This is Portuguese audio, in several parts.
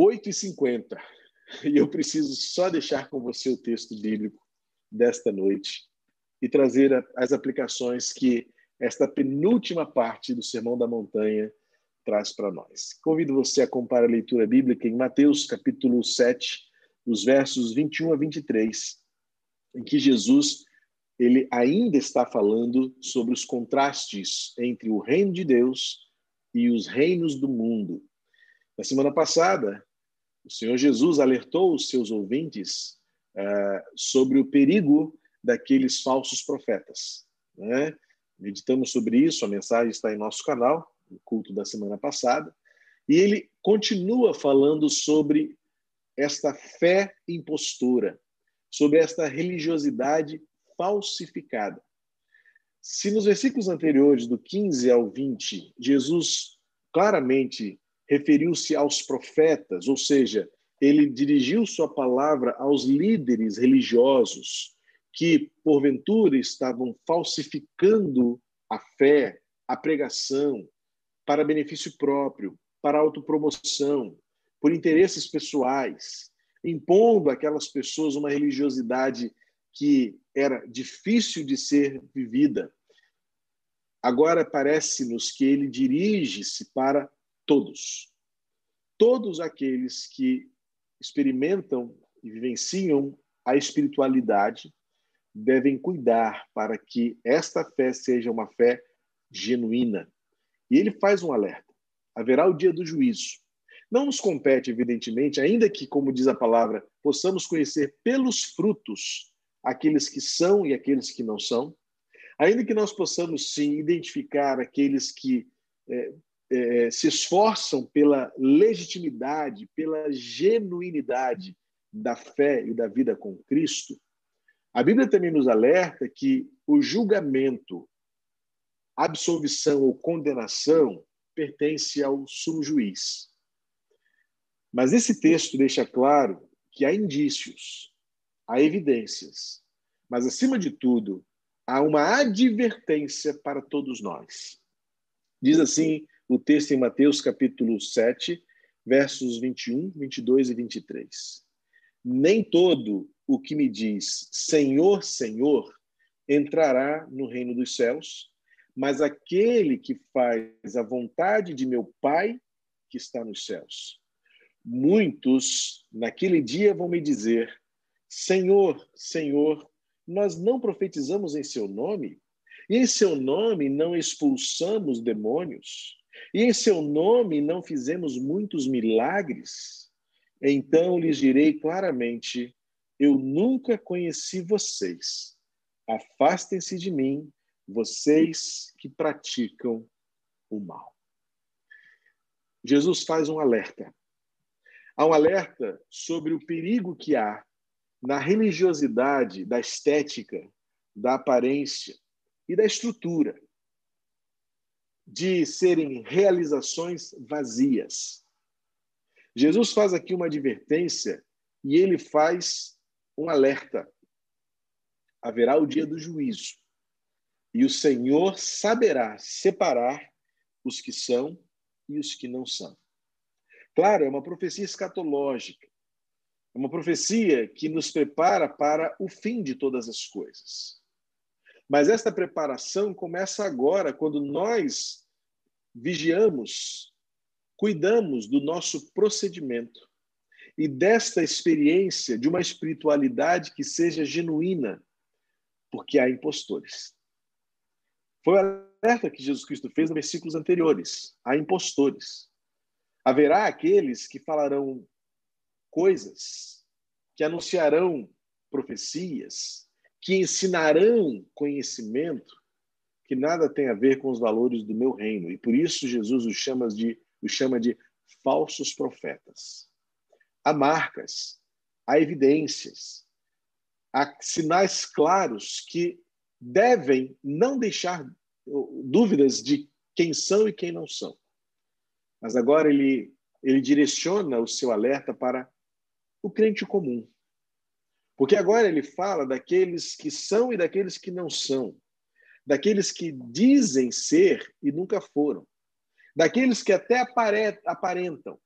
8h50. E eu preciso só deixar com você o texto bíblico desta noite e trazer as aplicações que esta penúltima parte do Sermão da Montanha traz para nós. Convido você a comparar a leitura bíblica em Mateus capítulo 7, os versos 21 a 23, em que Jesus ele ainda está falando sobre os contrastes entre o reino de Deus e os reinos do mundo. Na semana passada, o Senhor Jesus alertou os seus ouvintes uh, sobre o perigo daqueles falsos profetas. Né? Meditamos sobre isso, a mensagem está em nosso canal, no culto da semana passada, e ele continua falando sobre esta fé impostura, sobre esta religiosidade falsificada. Se nos versículos anteriores, do 15 ao 20, Jesus claramente referiu-se aos profetas, ou seja, ele dirigiu sua palavra aos líderes religiosos que, porventura, estavam falsificando a fé, a pregação, para benefício próprio, para autopromoção, por interesses pessoais, impondo àquelas pessoas uma religiosidade que era difícil de ser vivida. Agora parece-nos que ele dirige-se para todos. Todos aqueles que experimentam e vivenciam a espiritualidade devem cuidar para que esta fé seja uma fé genuína. E ele faz um alerta: haverá o dia do juízo. Não nos compete, evidentemente, ainda que, como diz a palavra, possamos conhecer pelos frutos aqueles que são e aqueles que não são, ainda que nós possamos sim identificar aqueles que é, é, se esforçam pela legitimidade, pela genuinidade da fé e da vida com Cristo, a Bíblia também nos alerta que o julgamento, absolvição ou condenação pertence ao sumo juiz. Mas esse texto deixa claro que há indícios, há evidências, mas acima de tudo, há uma advertência para todos nós. Diz assim o texto em Mateus capítulo 7, versos 21, 22 e 23. Nem todo o que me diz Senhor, Senhor entrará no reino dos céus, mas aquele que faz a vontade de meu Pai que está nos céus. Muitos naquele dia vão me dizer: Senhor, Senhor, nós não profetizamos em seu nome? E em seu nome não expulsamos demônios? E em seu nome não fizemos muitos milagres? Então lhes direi claramente: Eu nunca conheci vocês. Afastem-se de mim, vocês que praticam o mal. Jesus faz um alerta. Há um alerta sobre o perigo que há na religiosidade da estética, da aparência e da estrutura de serem realizações vazias. Jesus faz aqui uma advertência e ele faz um alerta. Haverá o dia do juízo e o Senhor saberá separar os que são e os que não são. Claro, é uma profecia escatológica, é uma profecia que nos prepara para o fim de todas as coisas. Mas esta preparação começa agora, quando nós vigiamos, cuidamos do nosso procedimento e desta experiência de uma espiritualidade que seja genuína, porque há impostores. Foi o alerta que Jesus Cristo fez nos versículos anteriores: há impostores. Haverá aqueles que falarão coisas, que anunciarão profecias, que ensinarão conhecimento que nada tem a ver com os valores do meu reino. E por isso Jesus os chama de, os chama de falsos profetas. Há marcas, há evidências, há sinais claros que devem não deixar dúvidas de quem são e quem não são. Mas agora ele, ele direciona o seu alerta para o crente comum, porque agora ele fala daqueles que são e daqueles que não são, daqueles que dizem ser e nunca foram, daqueles que até aparentam.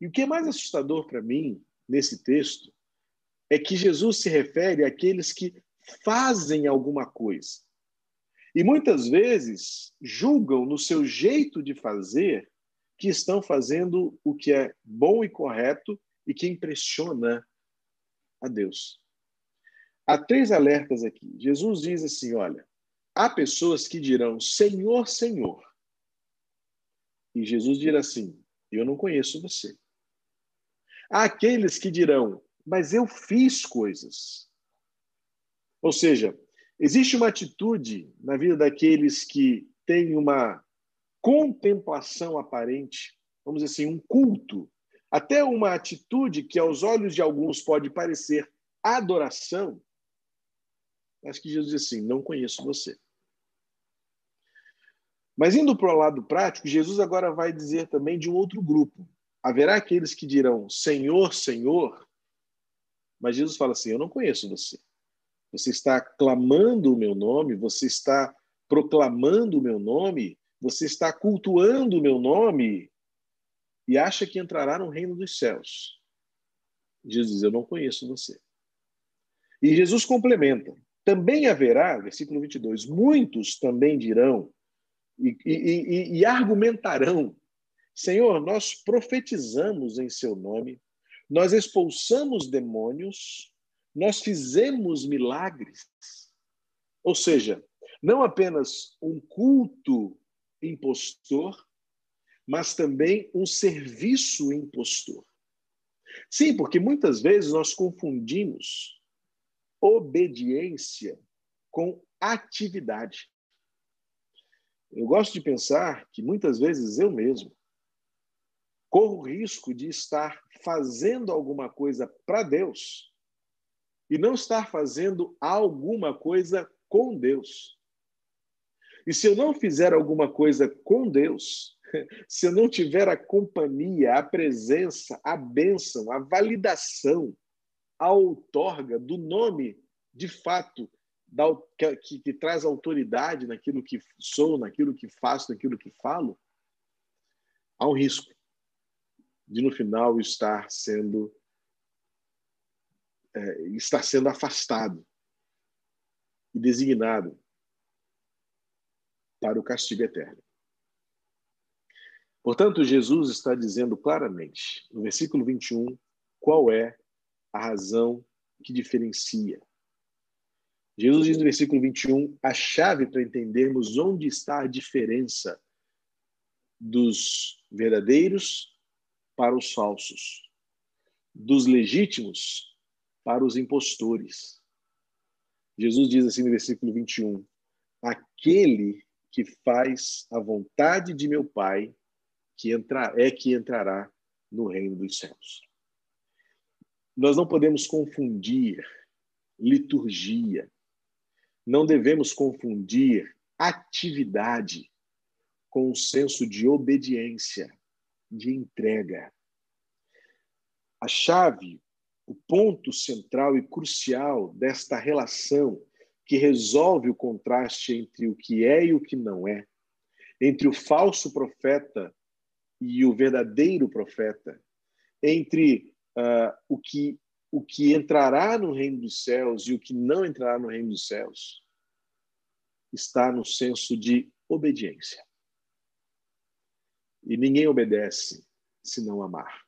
E o que é mais assustador para mim nesse texto é que Jesus se refere àqueles que fazem alguma coisa. E muitas vezes julgam no seu jeito de fazer que estão fazendo o que é bom e correto e que impressiona a Deus. Há três alertas aqui. Jesus diz assim: olha, há pessoas que dirão Senhor, Senhor. E Jesus dirá assim: Eu não conheço você. Há aqueles que dirão, mas eu fiz coisas. Ou seja, existe uma atitude na vida daqueles que têm uma contemplação aparente, vamos dizer assim, um culto, até uma atitude que aos olhos de alguns pode parecer adoração, mas que Jesus diz assim: não conheço você. Mas indo para o lado prático, Jesus agora vai dizer também de um outro grupo. Haverá aqueles que dirão Senhor, Senhor, mas Jesus fala assim: Eu não conheço você. Você está clamando o meu nome, você está proclamando o meu nome, você está cultuando o meu nome e acha que entrará no reino dos céus. Jesus Eu não conheço você. E Jesus complementa: Também haverá, versículo 22, muitos também dirão e, e, e, e argumentarão: Senhor, nós profetizamos em seu nome, nós expulsamos demônios, nós fizemos milagres. Ou seja, não apenas um culto impostor, mas também um serviço impostor. Sim, porque muitas vezes nós confundimos obediência com atividade. Eu gosto de pensar que muitas vezes eu mesmo corro o risco de estar fazendo alguma coisa para Deus e não estar fazendo alguma coisa com Deus. E se eu não fizer alguma coisa com Deus, se não tiver a companhia, a presença, a bênção, a validação, a outorga do nome de fato da, que, que, que traz autoridade naquilo que sou, naquilo que faço, naquilo que falo, há um risco de no final estar sendo é, estar sendo afastado e designado para o castigo eterno. Portanto, Jesus está dizendo claramente, no versículo 21, qual é a razão que diferencia Jesus diz no versículo 21 a chave para entendermos onde está a diferença dos verdadeiros para os falsos, dos legítimos para os impostores. Jesus diz assim no versículo 21: Aquele que faz a vontade de meu Pai que entra, é que entrará no reino dos céus. Nós não podemos confundir liturgia, não devemos confundir atividade com um senso de obediência, de entrega. A chave, o ponto central e crucial desta relação que resolve o contraste entre o que é e o que não é, entre o falso profeta e o verdadeiro profeta, entre uh, o que o que entrará no reino dos céus e o que não entrará no reino dos céus está no senso de obediência. E ninguém obedece se não amar.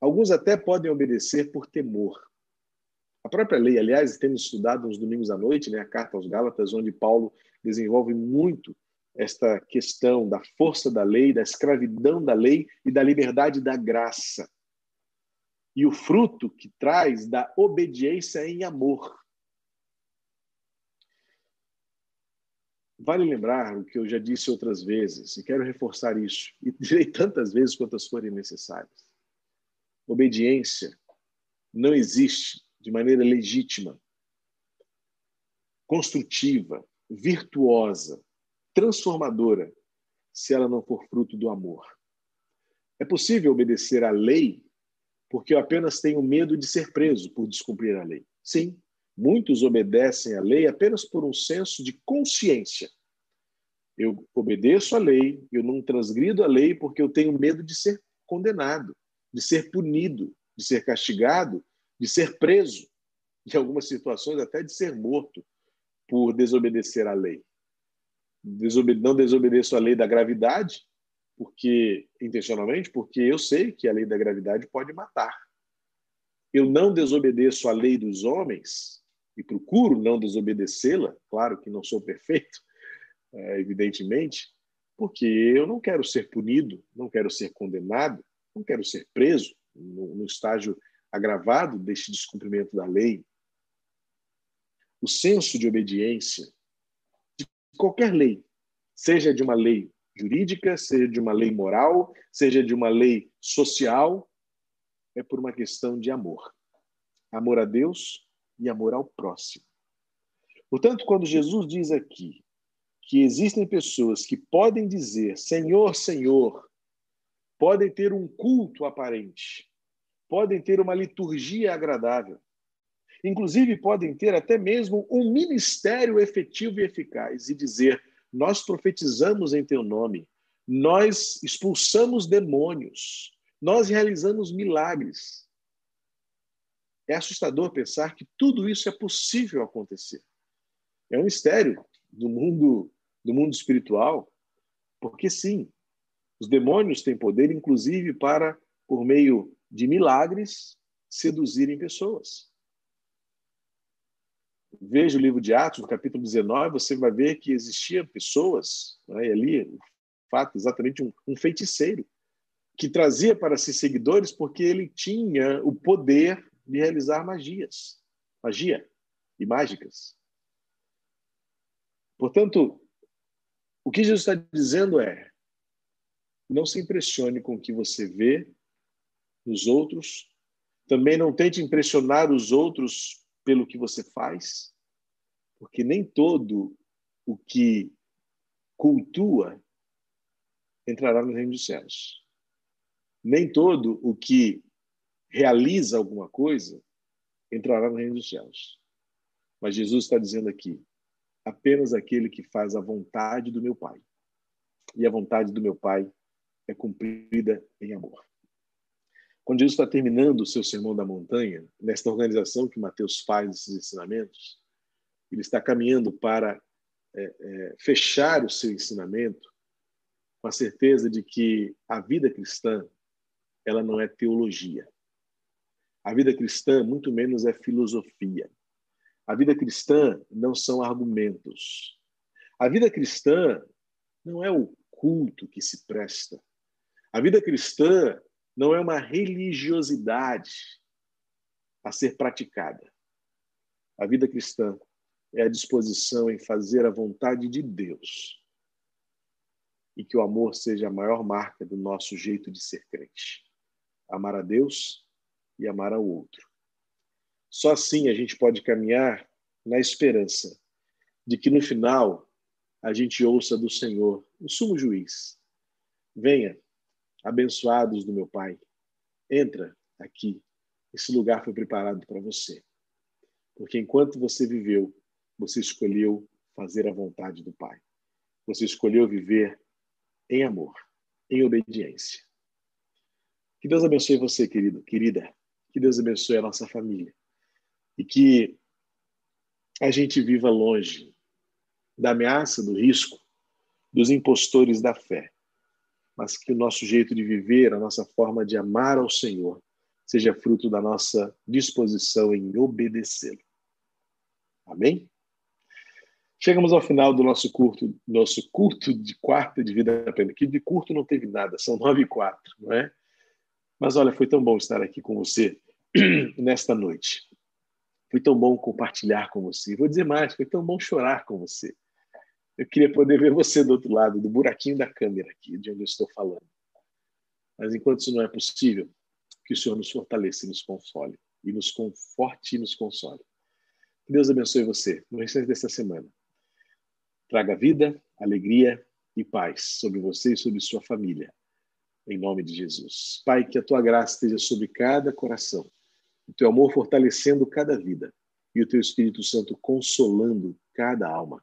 Alguns até podem obedecer por temor. A própria lei, aliás, temos estudado nos domingos à noite, né, a carta aos Gálatas, onde Paulo desenvolve muito esta questão da força da lei, da escravidão da lei e da liberdade da graça e o fruto que traz da obediência em amor. Vale lembrar o que eu já disse outras vezes, e quero reforçar isso, e direi tantas vezes quantas forem necessárias. Obediência não existe de maneira legítima, construtiva, virtuosa, transformadora, se ela não for fruto do amor. É possível obedecer à lei porque eu apenas tenho medo de ser preso por descumprir a lei. Sim, muitos obedecem à lei apenas por um senso de consciência. Eu obedeço à lei, eu não transgrido a lei porque eu tenho medo de ser condenado, de ser punido, de ser castigado, de ser preso, em algumas situações até de ser morto por desobedecer à lei. Não desobedeço à lei da gravidade, porque intencionalmente, porque eu sei que a lei da gravidade pode matar. Eu não desobedeço à lei dos homens e procuro não desobedecê-la. Claro que não sou perfeito, é, evidentemente, porque eu não quero ser punido, não quero ser condenado, não quero ser preso no, estágio agravado deste descumprimento da lei. O senso de obediência qualquer lei, seja de uma lei jurídica, seja de uma lei moral, seja de uma lei social, é por uma questão de amor. Amor a Deus e amor ao próximo. Portanto, quando Jesus diz aqui que existem pessoas que podem dizer Senhor, Senhor, podem ter um culto aparente, podem ter uma liturgia agradável, inclusive podem ter até mesmo um ministério efetivo e eficaz e dizer: Nós profetizamos em teu nome, nós expulsamos demônios, nós realizamos milagres. É assustador pensar que tudo isso é possível acontecer. É um mistério do mundo do mundo espiritual, porque sim, os demônios têm poder, inclusive, para, por meio de milagres, seduzirem pessoas. Veja o livro de Atos, no capítulo 19, você vai ver que existiam pessoas, né, e ali, o fato, exatamente um, um feiticeiro, que trazia para si seguidores porque ele tinha o poder de realizar magias, magia e mágicas. Portanto, o que Jesus está dizendo é: não se impressione com o que você vê nos outros, também não tente impressionar os outros pelo que você faz, porque nem todo o que cultua entrará no reino dos céus. Nem todo o que realiza alguma coisa entrará no reino dos céus. Mas Jesus está dizendo aqui: apenas aquele que faz a vontade do meu Pai. E a vontade do meu Pai é cumprida em amor. Quando Jesus está terminando o seu sermão da montanha, nesta organização que Mateus faz esses ensinamentos, ele está caminhando para é, é, fechar o seu ensinamento com a certeza de que a vida cristã ela não é teologia. A vida cristã, muito menos, é filosofia. A vida cristã não são argumentos. A vida cristã não é o culto que se presta. A vida cristã não é uma religiosidade a ser praticada. A vida cristã é a disposição em fazer a vontade de Deus e que o amor seja a maior marca do nosso jeito de ser crente. Amar a Deus e amar ao outro. Só assim a gente pode caminhar na esperança de que no final a gente ouça do Senhor, o sumo juiz. Venha, abençoados do meu Pai, entra aqui. Esse lugar foi preparado para você. Porque enquanto você viveu, você escolheu fazer a vontade do Pai. Você escolheu viver em amor, em obediência. Que Deus abençoe você, querido, querida. Que Deus abençoe a nossa família e que a gente viva longe da ameaça, do risco, dos impostores da fé, mas que o nosso jeito de viver, a nossa forma de amar ao Senhor, seja fruto da nossa disposição em obedecê-lo. Amém? Chegamos ao final do nosso curto, nosso curto de quarta de vida plena. Que de curto não teve nada, são nove e quatro, não é? Mas olha, foi tão bom estar aqui com você nesta noite. Foi tão bom compartilhar com você. Vou dizer mais, foi tão bom chorar com você. Eu queria poder ver você do outro lado, do buraquinho da câmera aqui, de onde eu estou falando. Mas enquanto isso não é possível, que o Senhor nos fortaleça e nos console, e nos conforte e nos console. Que Deus abençoe você no restante dessa semana. Traga vida, alegria e paz sobre você e sobre sua família. Em nome de Jesus. Pai, que a tua graça esteja sobre cada coração o teu amor fortalecendo cada vida e o teu Espírito Santo consolando cada alma.